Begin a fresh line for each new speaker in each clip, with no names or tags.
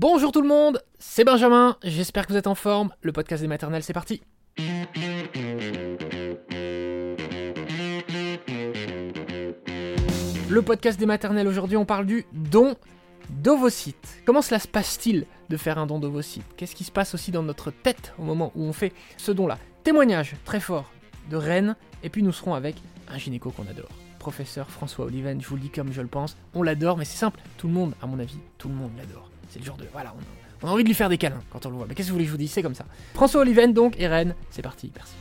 Bonjour tout le monde, c'est Benjamin, j'espère que vous êtes en forme, le podcast des maternelles c'est parti Le podcast des maternelles aujourd'hui on parle du don d'ovocytes. Comment cela se passe-t-il de faire un don d'ovocytes? Qu'est-ce qui se passe aussi dans notre tête au moment où on fait ce don-là? Témoignage très fort de Rennes et puis nous serons avec un gynéco qu'on adore. Professeur François Oliven, je vous le dis comme je le pense, on l'adore mais c'est simple, tout le monde, à mon avis, tout le monde l'adore. C'est le genre de... Voilà, on a, envie de lui faire des câlins quand on le voit. Mais qu'est-ce que vous voulez que je vous dise? C'est comme ça. François Oliven donc et Rennes, c'est parti, merci.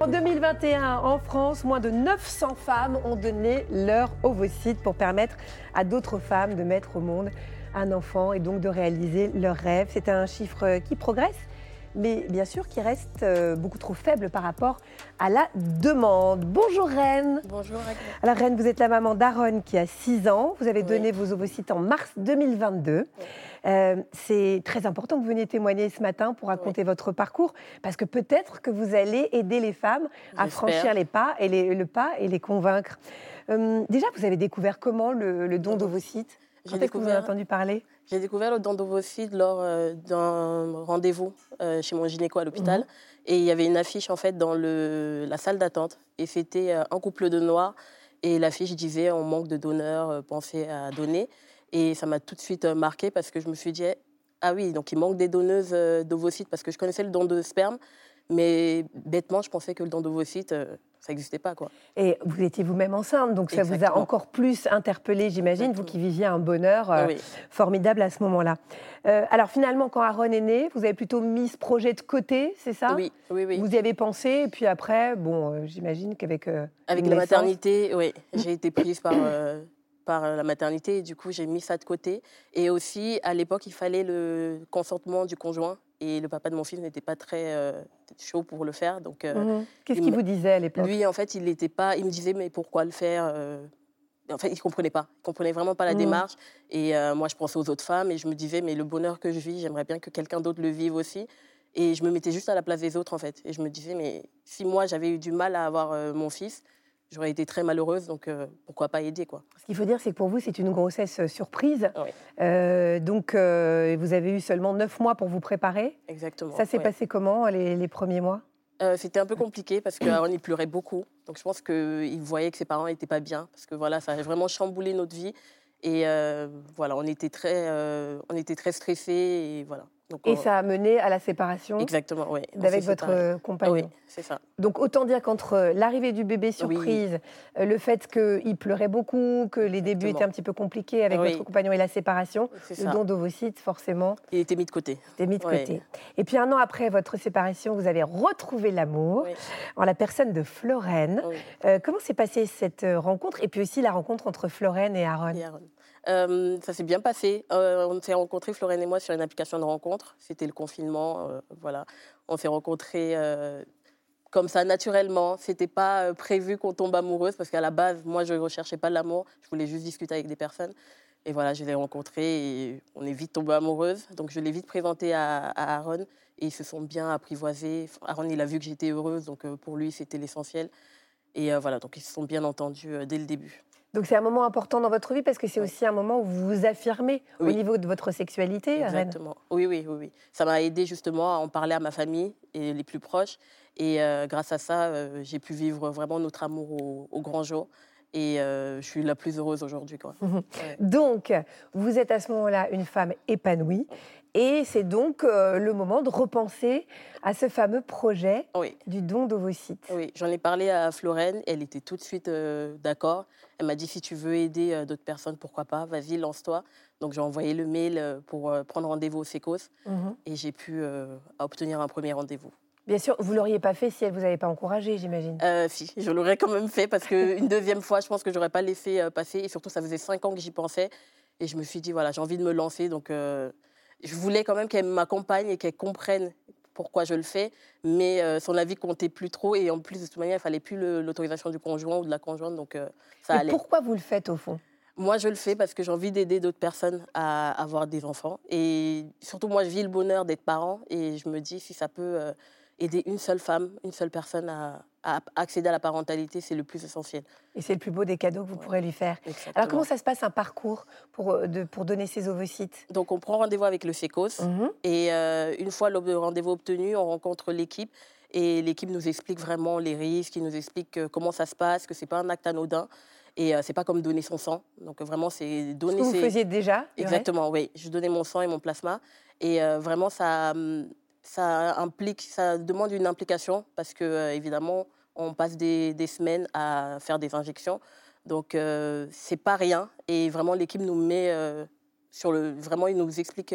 En 2021, en France, moins de 900 femmes ont donné leur ovocyte pour permettre à d'autres femmes de mettre au monde un enfant et donc de réaliser leurs rêves. C'est un chiffre qui progresse, mais bien sûr qui reste euh, beaucoup trop faible par rapport à la demande. Bonjour Reine.
Bonjour Agnes.
Alors Reine, vous êtes la maman d'Aaron qui a 6 ans. Vous avez
Oui.
donné vos ovocytes en mars 2022. Euh, c'est très important que vous veniez témoigner ce matin pour raconter votre parcours, parce que peut-être que vous allez aider les femmes à franchir les pas et les- le pas et les convaincre. Euh, déjà, vous avez découvert comment le, le don d'ovocytes?
J'ai
est-ce que vous
découvert,
entendu parler?
J'ai découvert le don d'ovocytes lors euh, d'un rendez-vous euh, chez mon gynéco à l'hôpital.
Mhm.
Et il y avait une affiche en fait dans le, la salle d'attente. Et c'était euh, un couple de noirs. Et l'affiche disait on manque de donneurs, pensez à donner. Et ça m'a tout de suite marqué parce que je me suis dit ah oui, donc il manque des donneuses d'ovocytes parce que je connaissais le don de sperme. Mais bêtement, je pensais que le don d'ovocytes, euh, ça n'existait pas. quoi.
Et vous étiez vous-même enceinte, donc ça vous a encore plus interpellé, j'imagine, vous qui viviez un bonheur euh,
oui.
formidable à ce moment-là. Euh, alors finalement, quand Aaron est né, vous avez plutôt mis ce projet de côté, c'est ça?
Oui, oui, oui.
Vous y avez pensé, et puis après, bon, euh, j'imagine qu'avec
Avec la
naissance-
maternité, oui, j'ai été prise par, par la maternité et du coup j'ai mis ça de côté. Et aussi, à l'époque, il fallait le consentement du conjoint et le papa de mon fils n'était pas très euh, chaud pour le faire. Donc euh,
Mhm. Qu'est-ce
il
qu'il vous disait à l'époque?
Lui, en fait, il était pas, il me disait mais pourquoi le faire euh, En fait, il comprenait pas. Il comprenait vraiment pas la
Mhm.
démarche. Et moi, je pensais aux autres femmes et je me disais mais le bonheur que je vis, j'aimerais bien que quelqu'un d'autre le vive aussi. Et je me mettais juste à la place des autres en fait. Et je me disais mais si moi j'avais eu du mal à avoir mon fils, j'aurais été très malheureuse. Donc euh, pourquoi pas aider quoi
Ce qu'il faut dire, c'est que pour vous, c'est une grossesse euh, surprise.
Oui.
Euh, donc, euh, vous avez eu seulement neuf mois pour vous préparer.
Exactement.
Ça s'est
ouais.
passé comment, les, les premiers mois?
C'était un peu compliqué parce qu'Aaron, il pleurait beaucoup. Donc je pense qu'il voyait que ses parents n'étaient pas bien parce que voilà, ça a vraiment chamboulé notre vie. Et voilà, on était très, on était très stressés et voilà. Donc,
Et
on-
ça a mené à la séparation
Exactement, oui. On
avec votre euh, compagnon.
oui, c'est ça.
Donc autant dire qu'entre euh, l'arrivée du bébé surprise, euh, le fait qu'il pleurait beaucoup, que les débuts
Exactement.
étaient un petit peu compliqués avec
Oui.
votre compagnon et la séparation, le don d'ovocytes, forcément,
Il était mis de côté.
c'était mis de côté. Et puis un an après votre séparation, vous avez retrouvé l'amour
Oui.
en la personne de Florène.
Oui.
Euh, comment s'est passée cette euh, rencontre et puis aussi la rencontre entre Florène et Aaron?
Et Aaron. Euh, ça s'est bien passé. Euh, on s'est rencontrés, Florène et moi, sur une application de rencontre. C'était le confinement. euh, voilà. On s'est rencontrés comme ça, naturellement. C'était pas prévu qu'on tombe amoureuse parce qu'à la base, moi, je ne recherchais pas l'amour. Je voulais juste discuter avec des personnes. Et voilà, je les ai rencontrés et on est vite tombé amoureuse. Donc, je l'ai vite présenté à, à Aaron et ils se sont bien apprivoisés. Aaron, il a vu que j'étais heureuse. Donc, pour lui, c'était l'essentiel. Et voilà, donc ils se sont bien entendus dès le début.
Donc c'est un moment important dans votre vie parce que c'est
Oui.
aussi un moment où vous vous affirmez au niveau de votre sexualité.
Exactement. Oui, oui, oui, oui. Ça m'a aidé justement à en parler à ma famille et les plus proches. Et euh, grâce à ça, euh, j'ai pu vivre vraiment notre amour au, au grand jour. Et euh, je suis la plus heureuse aujourd'hui. quoi. Ouais.
Donc, vous êtes à ce moment-là une femme épanouie. Et c'est donc euh, le moment de repenser à ce fameux projet
Oui,
du don d'ovocytes.
oui. j'en ai parlé à Florène. Elle était tout de suite euh, d'accord. Elle m'a dit si tu veux aider euh, d'autres personnes, pourquoi pas, vas-y, lance-toi. Donc j'ai envoyé le mail pour prendre rendez-vous au SECOS
Mhm.
et j'ai pu obtenir un premier rendez-vous.
Bien sûr, vous l'auriez pas fait si elle vous avait pas encouragé, j'imagine.
Euh, si, je l'aurais quand même fait parce qu'une deuxième fois, je pense que j'aurais pas laissé passer. Et surtout, ça faisait cinq ans que j'y pensais. Et je me suis dit, voilà, j'ai envie de me lancer. Donc, euh, je voulais quand même qu'elle m'accompagne et qu'elle comprenne pourquoi je le fais. Mais euh, son avis comptait plus trop. Et en plus, de toute manière, il fallait plus l'autorisation du conjoint ou de la conjointe. Donc, euh, ça
Et
allait.
pourquoi vous le faites au fond?
Moi, je le fais parce que j'ai envie d'aider d'autres personnes à avoir des enfants. Et surtout, moi, je vis le bonheur d'être parent. Et je me dis, si ça peut euh, aider une seule femme, une seule personne à, accéder à la parentalité, c'est le plus essentiel.
Et c'est le plus beau des cadeaux que vous pourrez lui faire. Alors, comment ça se passe un parcours pour, euh, de, pour donner ses ovocytes?
Donc, on prend rendez-vous avec le FECOS. Mhm. Et euh, une fois le rendez-vous obtenu, on rencontre l'équipe. Et l'équipe nous explique vraiment les risques, il nous explique comment ça se passe, que ce n'est pas un acte anodin. Et euh, c'est pas comme donner son sang. Donc vraiment, c'est donner.
Ce que vous faisiez déjà
Exactement, oui. Je donnais mon sang et mon plasma. Et euh, vraiment, ça, hum, ça implique, ça demande une implication parce que euh, évidemment, on passe des, des, semaines à faire des injections. Donc c'est pas rien. Et vraiment, l'équipe nous met sur le. Vraiment, il nous explique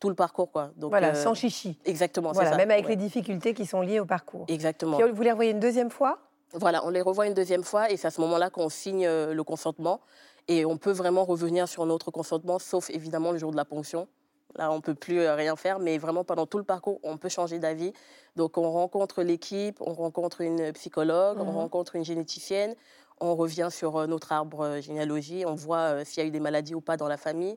tout le parcours. Quoi.
Donc, voilà, sans chichi.
Exactement.
Voilà,
ça.
même avec les difficultés qui sont liées au parcours.
Exactement.
Puis, vous les revoyez une deuxième fois?
Voilà, on les revoit une deuxième fois et c'est à ce moment-là qu'on signe euh, le consentement. Et on peut vraiment revenir sur notre consentement, sauf évidemment le jour de la ponction. Là, on ne peut plus euh, rien faire, mais vraiment pendant tout le parcours, on peut changer d'avis. Donc, on rencontre l'équipe, on rencontre une psychologue, on mhm. rencontre une généticienne, on revient sur euh, notre arbre généalogie, on voit s'il y a eu des maladies ou pas dans la famille.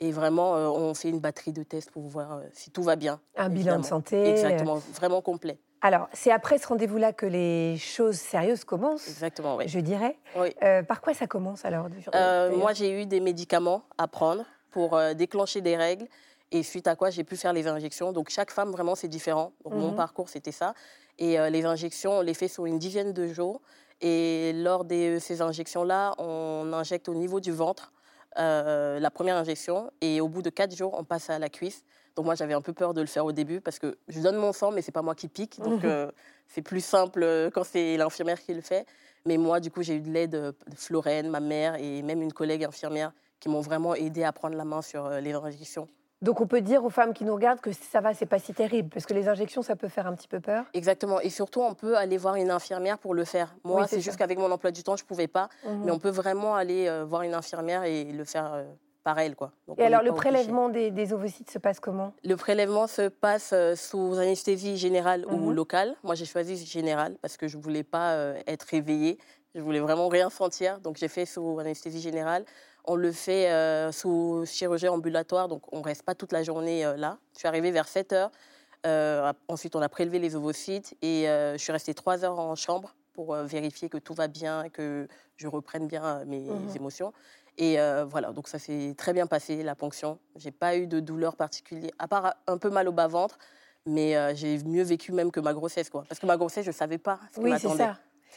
Et vraiment, on fait une batterie de tests pour voir si tout va bien.
Un bilan de santé.
Exactement, vraiment complet.
Alors, c'est après ce rendez-vous-là que les choses sérieuses commencent.
Exactement, oui.
Je dirais. Euh, par quoi ça commence alors
euh, Moi, j'ai eu des médicaments à prendre pour euh, déclencher des règles. Et suite à quoi j'ai pu faire les injections. Donc chaque femme, vraiment, c'est différent. Mon mhm. parcours, c'était ça. Et les injections, on les fait sur une dizaine de jours. Et lors de ces injections-là, on injecte au niveau du ventre la première injection. Et au bout de quatre jours, on passe à la cuisse. Donc moi, j'avais un peu peur de le faire au début parce que je donne mon sang, mais c'est pas moi qui pique. Donc mhm. euh, c'est plus simple euh, quand c'est l'infirmière qui le fait. Mais moi, du coup, j'ai eu de l'aide de Florène, ma mère et même une collègue infirmière qui m'ont vraiment aidé à prendre la main sur euh, les injections.
Donc on peut dire aux femmes qui nous regardent que ça va, c'est pas si terrible, parce que les injections, ça peut faire un petit peu peur.
Exactement, et surtout on peut aller voir une infirmière pour le faire. Moi, c'est juste qu'avec mon emploi du temps, je pouvais pas, mhm. mais on peut vraiment aller voir une infirmière et le faire par elle. Quoi.
et alors, le prélèvement des, ovocytes se passe comment?
Le prélèvement se passe euh, sous anesthésie générale ou mhm. locale. Moi, j'ai choisi générale parce que je ne voulais pas euh, être réveillée. Je voulais vraiment rien sentir. Donc, j'ai fait sous anesthésie générale. On le fait euh, sous chirurgie ambulatoire, donc on ne reste pas toute la journée là. Je suis arrivée vers 7 heures. ensuite, on a prélevé les ovocytes et je suis restée 3 heures en chambre pour vérifier que tout va bien, que je reprenne bien mes mhm. émotions. Et euh, voilà, donc ça s'est très bien passé, la ponction. J'ai pas eu de douleur particulière, à part un peu mal au bas-ventre, mais euh, j'ai mieux vécu même que ma grossesse, quoi. Parce que ma grossesse, je savais pas ce qui
oui, m'attendait.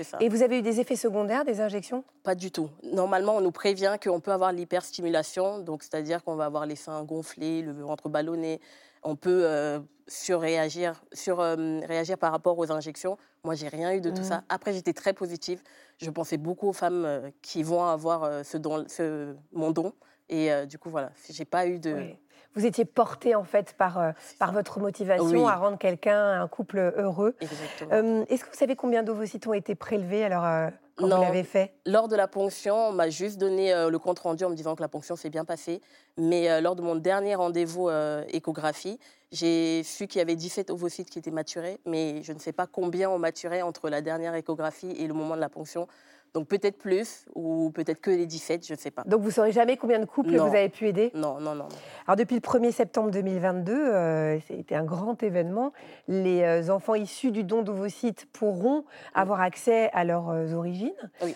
Ça. Et vous avez eu des effets secondaires des injections?
Pas du tout. Normalement, on nous prévient qu'on peut avoir l'hyperstimulation, donc c'est-à-dire qu'on va avoir les seins gonflés, le ventre ballonné. On peut euh, surréagir, sur, réagir par rapport aux injections. Moi, j'ai rien eu de tout mmh. ça. Après, j'étais très positive je pensais beaucoup aux femmes euh, qui vont avoir euh, ce don, ce, mon don. Et euh, du coup, voilà, j'ai pas eu de.
Vous étiez portée en fait par, par votre motivation à rendre quelqu'un, un couple heureux. Est-ce que vous savez combien d'ovocytes ont été prélevés alors quand vous l'avez fait?
Lors de la ponction, on m'a juste donné le compte rendu en me disant que la ponction s'est bien passée. Mais lors de mon dernier rendez-vous échographie, j'ai su qu'il y avait 17 ovocytes qui étaient maturés, mais je ne sais pas combien ont maturé entre la dernière échographie et le moment de la ponction. Donc peut-être plus ou peut-être que les 17, je ne sais pas.
Donc vous ne saurez jamais combien de couples vous avez pu aider?
Non, non, non,
Alors depuis le 1er septembre 2022, euh, c'était un grand événement. Les euh, enfants issus du don d'ovocytes pourront avoir accès à leurs euh, origines.
Oui.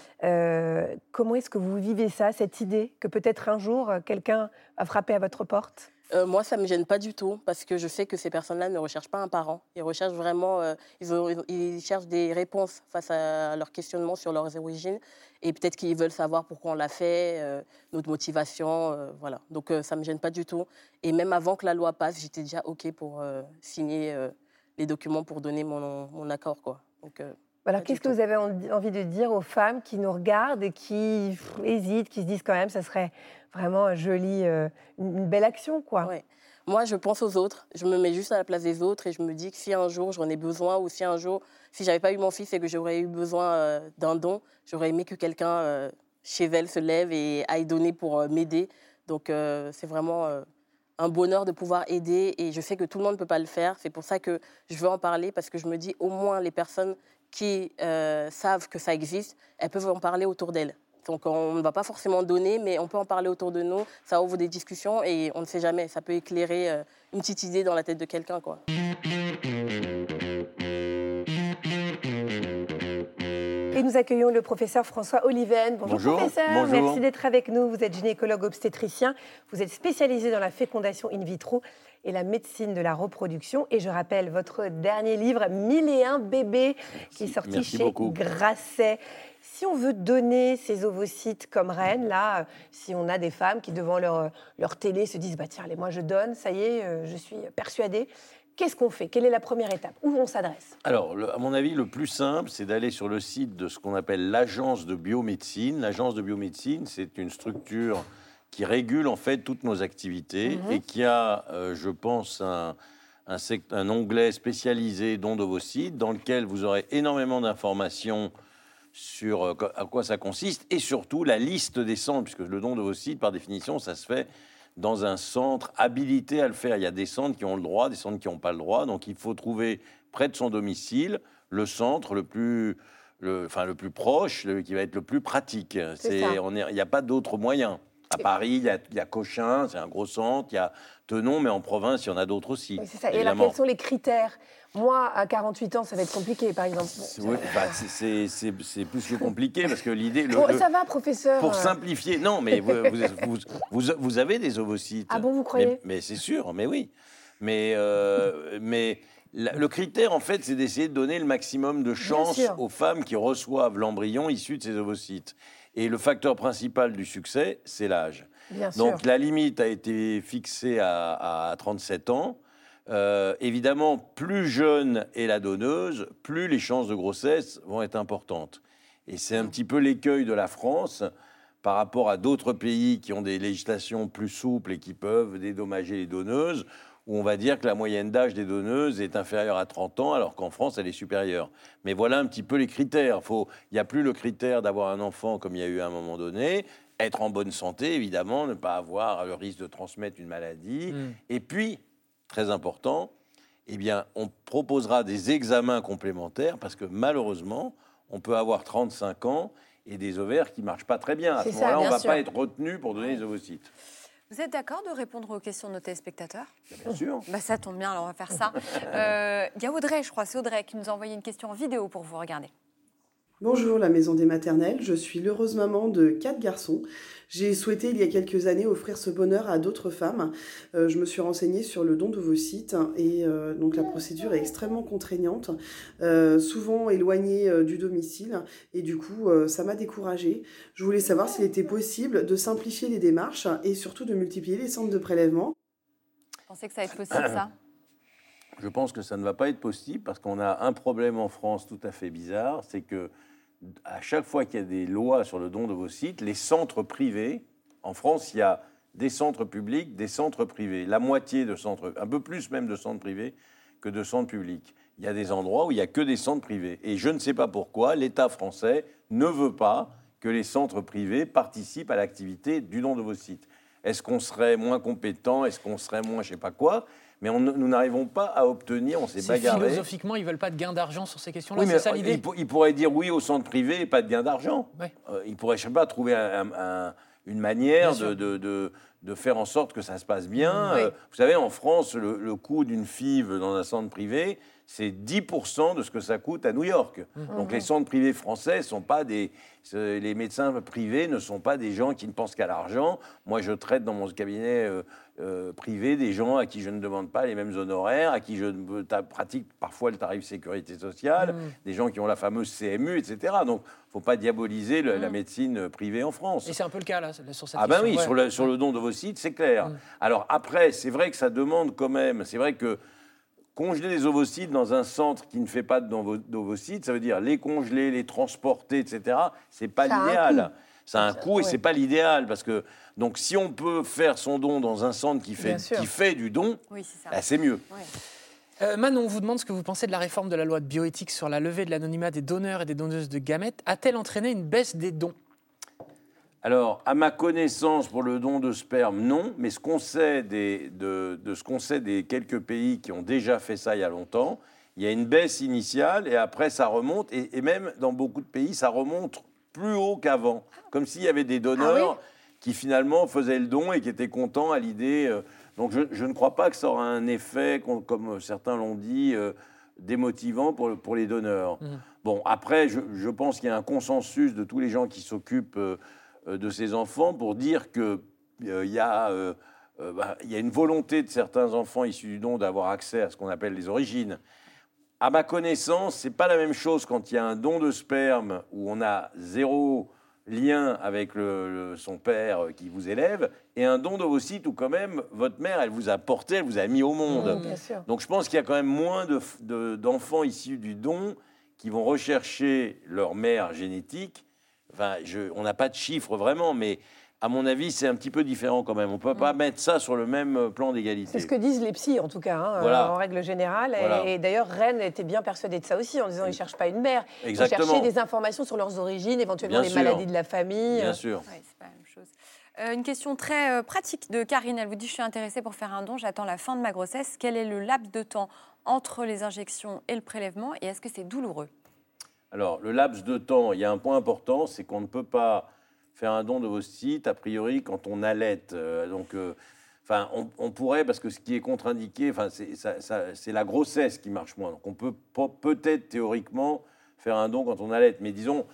comment est-ce que vous vivez ça, cette idée que peut-être un jour quelqu'un va frapper à votre porte?
Euh, moi, ça ne me gêne pas du tout parce que je sais que ces personnes-là ne recherchent pas un parent. Ils recherchent vraiment, euh, ils, cherchent des réponses face à leurs questionnements sur leurs origines et peut-être qu'ils veulent savoir pourquoi on l'a fait, euh, notre motivation, voilà. Donc ça ne me gêne pas du tout. Et même avant que la loi passe, j'étais déjà ok pour signer les documents pour donner mon, mon accord, quoi. Donc
alors, qu'est-ce que vous avez envie de dire aux femmes qui nous regardent et qui hésitent, qui se disent quand même, ça serait vraiment joli, euh, une belle action, quoi
Moi, je pense aux autres. Je me mets juste à la place des autres et je me dis que si un jour j'en ai besoin ou si un jour, si j'avais pas eu mon fils et que j'aurais eu besoin euh, d'un don, j'aurais aimé que quelqu'un euh, chez elle se lève et aille donner pour m'aider. Donc, c'est vraiment un bonheur de pouvoir aider et je sais que tout le monde ne peut pas le faire. C'est pour ça que je veux en parler parce que je me dis au moins les personnes qui savent que ça existe, elles peuvent en parler autour d'elles. Donc on ne va pas forcément donner, mais on peut en parler autour de nous. Ça ouvre des discussions et on ne sait jamais. Ça peut éclairer euh, une petite idée dans la tête de quelqu'un, quoi.
Et nous accueillons le professeur François Oliven. Bonjour,
Bonjour.
professeur,
Bonjour.
merci d'être avec nous. Vous êtes gynécologue obstétricien, vous êtes spécialisé dans la fécondation in vitro et la médecine de la reproduction. Et je rappelle votre dernier livre, 1001 bébés, qui est sorti
Merci
chez
beaucoup.
Grasset. Si on veut donner ces ovocytes comme reine, là, euh, si on a des femmes qui, devant leur, euh, leur télé, se disent bah, Tiens, allez, moi je donne, ça y est, euh, je suis persuadée. Qu'est-ce qu'on fait? Quelle est la première étape? Où on s'adresse?
Alors, le- à mon avis, le plus simple, c'est d'aller sur le site de ce qu'on appelle l'agence de biomédecine. L'agence de biomédecine, c'est une structure qui régule en fait toutes nos activités
Mhm.
et qui a, euh, je pense, un, un, sect- un onglet spécialisé dons d'ovocytes dans lequel vous aurez énormément d'informations sur euh, à quoi ça consiste et surtout la liste des centres, puisque le don d'ovocytes, par définition, ça se fait dans un centre habilité à le faire. Il y a des centres qui ont le droit, des centres qui n'ont pas le droit. Donc il faut trouver près de son domicile le centre le plus, le, enfin, le plus proche, le- qui va être le plus pratique.
C'est
Il n'y a pas d'autre moyen. À Paris, il y a, il y a Cochin, c'est un gros centre. Il y a Tenon, mais en province, il y en a d'autres aussi.
Oui, c'est ça. Et alors, quels sont les critères? Moi, à 48 ans, ça va être compliqué, par exemple.
C'est- oui, bah, c'est- c'est c'est- c'est plus que compliqué parce que l'idée. le-
Bon,
le-
ça va, professeur
Pour simplifier, non, mais vous, vous, vous- vous- vous avez des ovocytes.
Ah bon, vous croyez?
Mais, mais c'est sûr, mais oui. Mais, euh, mais le critère, en fait, c'est d'essayer de donner le maximum de chance
sûr.
aux femmes qui reçoivent l'embryon issu de ces ovocytes. Et le facteur principal du succès, c'est l'âge. Donc la limite a été fixée à, à 37 ans. Euh, évidemment, plus jeune est la donneuse, plus les chances de grossesse vont être importantes. Et c'est un petit peu l'écueil de la France par rapport à d'autres pays qui ont des législations plus souples et qui peuvent dédommager les donneuses, où on va dire que la moyenne d'âge des donneuses est inférieure à 30 ans, alors qu'en France, elle est supérieure. Mais voilà un petit peu les critères. Faut- Il n'y a plus le critère d'avoir un enfant comme il y a eu à un moment donné, être en bonne santé, évidemment, ne pas avoir le risque de transmettre une maladie.
Mm.
Et puis, très important, eh bien, on proposera des examens complémentaires parce que malheureusement, on peut avoir 35 ans et des ovaires qui marchent pas très bien. À ce moment-là, on ne va
sûr.
pas être retenu pour donner les ovocytes.
Vous êtes d'accord de répondre aux questions de nos téléspectateurs?
Bien sûr.
bah, Ça tombe bien, alors on va faire ça. Euh, Il y a Audrey, je crois, c'est Audrey qui nous a envoyé une question en vidéo pour vous regarder.
Bonjour la Maison des Maternelles, je suis l'heureuse maman de quatre garçons. J'ai souhaité il y a quelques années offrir ce bonheur à d'autres femmes. Euh, je me suis renseignée sur le don d'ovocytes et euh, donc la procédure est extrêmement contraignante, euh, souvent éloignée euh, du domicile et du coup euh, ça m'a découragée. Je voulais savoir s'il était possible de simplifier les démarches et surtout de multiplier les centres de prélèvement.
Vous pensez que ça va être possible, ça?
Je pense que ça ne va pas être possible parce qu'on a un problème en France tout à fait bizarre, c'est que à chaque fois qu'il y a des lois sur le don d'ovocytes, les centres privés, en France, il y a des centres publics, des centres privés, la moitié de centres, un peu plus même de centres privés que de centres publics. Il y a des endroits où il n'y a que des centres privés. Et je ne sais pas pourquoi l'État français ne veut pas que les centres privés participent à l'activité du don d'ovocytes. Est-ce qu'on serait moins compétent? Est-ce qu'on serait moins je sais pas quoi? Mais on ne- nous n'arrivons pas à obtenir, on s'est bagarré.
philosophiquement, ils veulent pas de gain d'argent sur ces questions-là.
Oui,
c'est ça l'idée
il, pour- il pourrait dire oui au centre privé et pas de gain d'argent.
Ouais.
Euh, il pourrait, je sais pas, trouver un- un- une manière de, de, de- de faire en sorte que ça se passe bien.
Oui.
Euh, vous savez, en France, le, le coût d'une FIV dans un centre privé, c'est 10% de ce que ça coûte à New York.
Mmh.
Donc les centres privés français sont pas des... Les médecins privés ne sont pas des gens qui ne pensent qu'à l'argent. Moi, je traite dans mon cabinet euh, euh, privé des gens à qui je ne demande pas les mêmes honoraires, à qui je pratique parfois le tarif sécurité sociale,
Mmh.
des gens qui ont la fameuse CMU, etc. Donc, il ne faut pas diaboliser le- la médecine privée en France.
Mmh. Et c'est un peu le cas là sur cette
Ah ben
question.
oui,
ouais.
sur, le, sur le don d'ovocytes, c'est clair.
Mm.
Alors après, c'est vrai que ça demande quand même, c'est vrai que congeler les ovocytes dans un centre qui ne fait pas de don- d'ovocytes, ça veut dire les congeler, les transporter, etc. C'est pas l'idéal. Ça a un coût et c'est pas l'idéal parce que donc si on peut faire son don dans un centre qui fait qui fait du don,
Oui, c'est ça.
bah, c'est mieux.
Ouais.
Euh, Manon vous demande ce que vous pensez de la réforme de la loi de bioéthique sur la levée de l'anonymat des donneurs et des donneuses de gamètes. A-t-elle entraîné une baisse des dons?
Alors, à ma connaissance, pour le don de sperme, non. Mais ce qu'on sait des, de, de ce qu'on sait des quelques pays qui ont déjà fait ça il y a longtemps, il y a une baisse initiale et après ça remonte. Et, et même dans beaucoup de pays, ça remonte plus haut qu'avant. Comme s'il y avait des donneurs
Ah
qui finalement faisaient le don et qui étaient contents à l'idée. euh, donc je, je ne crois pas que ça aura un effet, com- comme certains l'ont dit, euh, démotivant pour, le- pour les donneurs.
Mhm.
Bon, après, je, je pense qu'il y a un consensus de tous les gens qui s'occupent euh, euh, de ces enfants pour dire qu'il y, a, euh, euh, bah, il y a une volonté de certains enfants issus du don d'avoir accès à ce qu'on appelle les origines. À ma connaissance, c'est pas la même chose quand il y a un don de sperme où on a zéro lien avec le- le- son père qui vous élève et un don d'ovocytes où quand même votre mère, elle vous a porté, elle vous a mis au monde.
Sûr.
Donc je pense qu'il y a quand même moins de f- de- d'enfants issus du don qui vont rechercher leur mère génétique. Enfin, je- on n'a pas de chiffres vraiment, mais à mon avis, c'est un petit peu différent quand même. On ne peut pas mettre ça sur le même euh, plan d'égalité.
C'est ce que disent les psys, en tout cas, hein,
Voilà.
en règle générale. Et-
Voilà.
Et, d'ailleurs, Rennes était bien persuadé de ça aussi, en disant qu'ils ne cherchent pas une mère.
Exactement.
Ils cherchaient des informations sur leurs origines, éventuellement
Bien
les
sûr.
maladies de la famille.
Bien sûr.
Ouais, c'est pas la même chose. Euh, une question très euh, pratique de Karine. Elle vous dit Je suis intéressée pour faire un don, j'attends la fin de ma grossesse. Quel est le laps de temps entre les injections et le prélèvement Et est-ce que c'est douloureux?
Alors, le laps de temps, il y a un point important, c'est qu'on ne peut pas faire un don de vos sites, a priori, quand on allait. Euh, donc, euh, enfin, on, on pourrait, parce que ce qui est contre-indiqué, enfin, c'est la grossesse qui marche moins. Donc, on peut peut-être théoriquement faire un don quand on allait. Mais disons,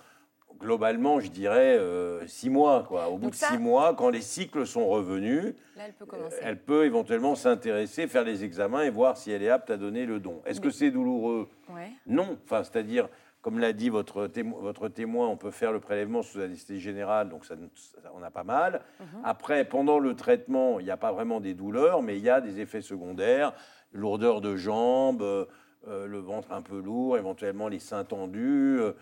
globalement, je dirais euh, six mois. Quoi. Au bout de
ça-
six mois, quand les cycles sont revenus,
Là, elle peut commencer.
elle peut éventuellement s'intéresser, faire les examens et voir si elle est apte à donner le don. Est-ce que c'est douloureux?
Ouais.
non, enfin, c'est-à-dire, comme l'a dit votre, témo- votre témoin, on peut faire le prélèvement sous anesthésie générale, donc ça, ça- on a pas mal.
Mhm.
Après, pendant le traitement, il n'y a pas vraiment des douleurs, mais il y a des effets secondaires, lourdeur de jambes, euh, euh, le ventre un peu lourd, éventuellement les seins tendus, euh,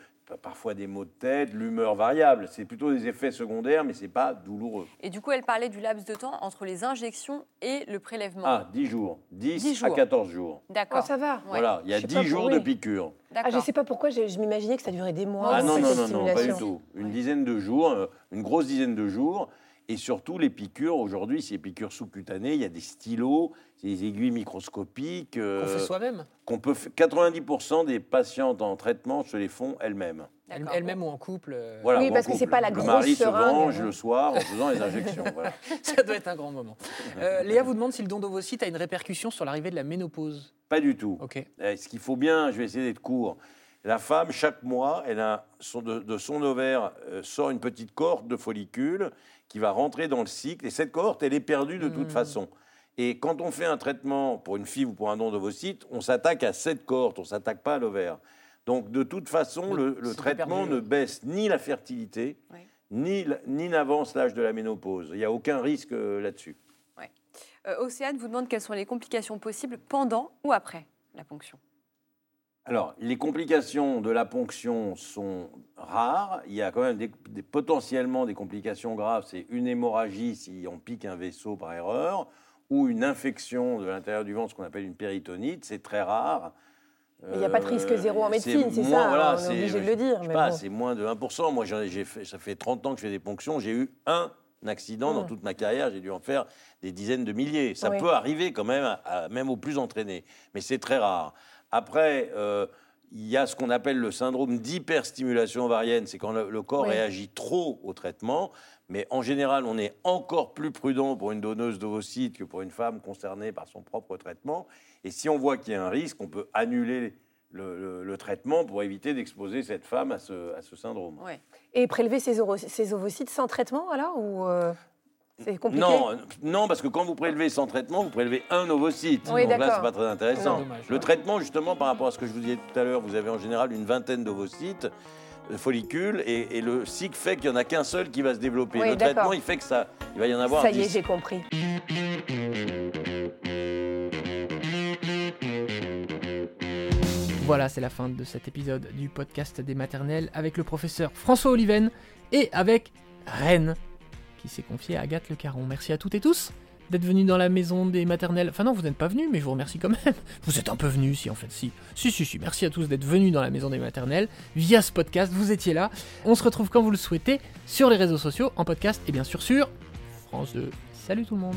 parfois des maux de tête, l'humeur variable. C'est plutôt des effets secondaires, mais c'est pas douloureux.
Et du coup, elle parlait du laps de temps entre les injections et le prélèvement.
Ah, 10 jours, 10,
10
à
jours.
14 jours.
Oh,
D'accord.
ça va.
Voilà, il y a
Je sais
10
pas
jours de
oui.
piqûres.
Ah, je ne sais pas pourquoi, je, je m'imaginais que ça durait des mois.
Moi
Ah non, non, non, non, pas du tout. Une dizaine de jours, euh, une grosse dizaine de jours. Et surtout, les piqûres, aujourd'hui, c'est les piqûres sous-cutanées. Il y a des stylos, c'est des aiguilles microscopiques. euh,
Qu'on fait soi-même,
qu'on peut fa- 90% des patientes en traitement se les font elles-mêmes.
elle-
D'accord.
elle-même ou en couple. euh,
Voilà,
Oui, parce que c'est
couple.
pas la
Le
grosse
mari se venge le soir en faisant les injections. voilà.
Ça doit être un grand moment. Euh, Léa vous demande si le don d'ovocytes a une répercussion sur l'arrivée de la ménopause.
Pas du tout.
Ok.
Eh, Ce qu'il faut bien, je vais essayer d'être court. La femme, chaque mois, elle a son- de, de son ovaire euh, sort une petite cohorte de follicules qui va rentrer dans le cycle. Et cette cohorte, elle est perdue de toute
Mhm.
façon. Et quand on fait un traitement pour une fille ou pour un don d'ovocytes, on s'attaque à cette cohorte, on ne s'attaque pas à l'ovaire. Donc, de toute façon,
Le-
traitement
perdu.
ne baisse ni la fertilité, ni n'avance l'âge de la ménopause. Il n'y a aucun risque euh, là-dessus.
Euh, Océane vous demande quelles sont les complications possibles pendant ou après la ponction.
Alors, les complications de la ponction sont rares. Il y a quand même des, des- potentiellement des complications graves. C'est une hémorragie si on pique un vaisseau par erreur, ou une infection de l'intérieur du ventre, ce qu'on appelle une péritonite. C'est très rare.
Il n'y a pas de risque
Euh,
zéro en médecine, c'est ça,
voilà,
on est
c'est-
obligé de le dire,
Je sais
mais
pas,
bon.
c'est moins de 1%. Moi, ai- fait, ça fait 30 ans que je fais des ponctions. J'ai eu un accident dans toute ma carrière. J'ai dû en faire des dizaines de milliers. Ça
Oui.
peut arriver quand même, à- à- même aux plus entraînés. Mais c'est très rare. Après, euh, il y a ce qu'on appelle le syndrome d'hyperstimulation ovarienne. C'est quand le, le corps
Oui.
réagit trop au traitement. Mais en général, on est encore plus prudent pour une donneuse d'ovocytes que pour une femme concernée par son propre traitement. Et si on voit qu'il y a un risque, on peut annuler le, le- le traitement pour éviter d'exposer cette femme à ce, à ce syndrome.
Ouais.
Et prélever ces, oro- ces ovocytes sans traitement, alors Ou euh, c'est compliqué
Non, non, parce que quand vous prélevez sans traitement, vous prélevez un ovocyte.
Oui,
Donc là, c'est pas très intéressant.
Dommage,
le
ouais.
traitement, justement, par rapport à ce que je vous disais tout à l'heure, vous avez en général une vingtaine d'ovocytes, de follicules, et, et le cycle fait qu'il n'y en a qu'un seul qui va se développer.
Oui,
le
d'accord.
traitement, il fait que ça, il va y en avoir
Ça y est,
10.
j'ai compris.
Voilà, c'est la fin de cet épisode du podcast des maternelles avec le professeur François Oliven et avec Rennes qui s'est confié à Agathe Le Caron. Merci à toutes et tous d'être venus dans la maison des maternelles. Enfin non, vous n'êtes pas venus, mais je vous remercie quand même. Vous êtes un peu venus, si en fait, si. Si, si, si. Merci à tous d'être venus dans la maison des maternelles via ce podcast. Vous étiez là. On se retrouve quand vous le souhaitez sur les réseaux sociaux, en podcast et bien sûr sur France 2. Salut tout le monde.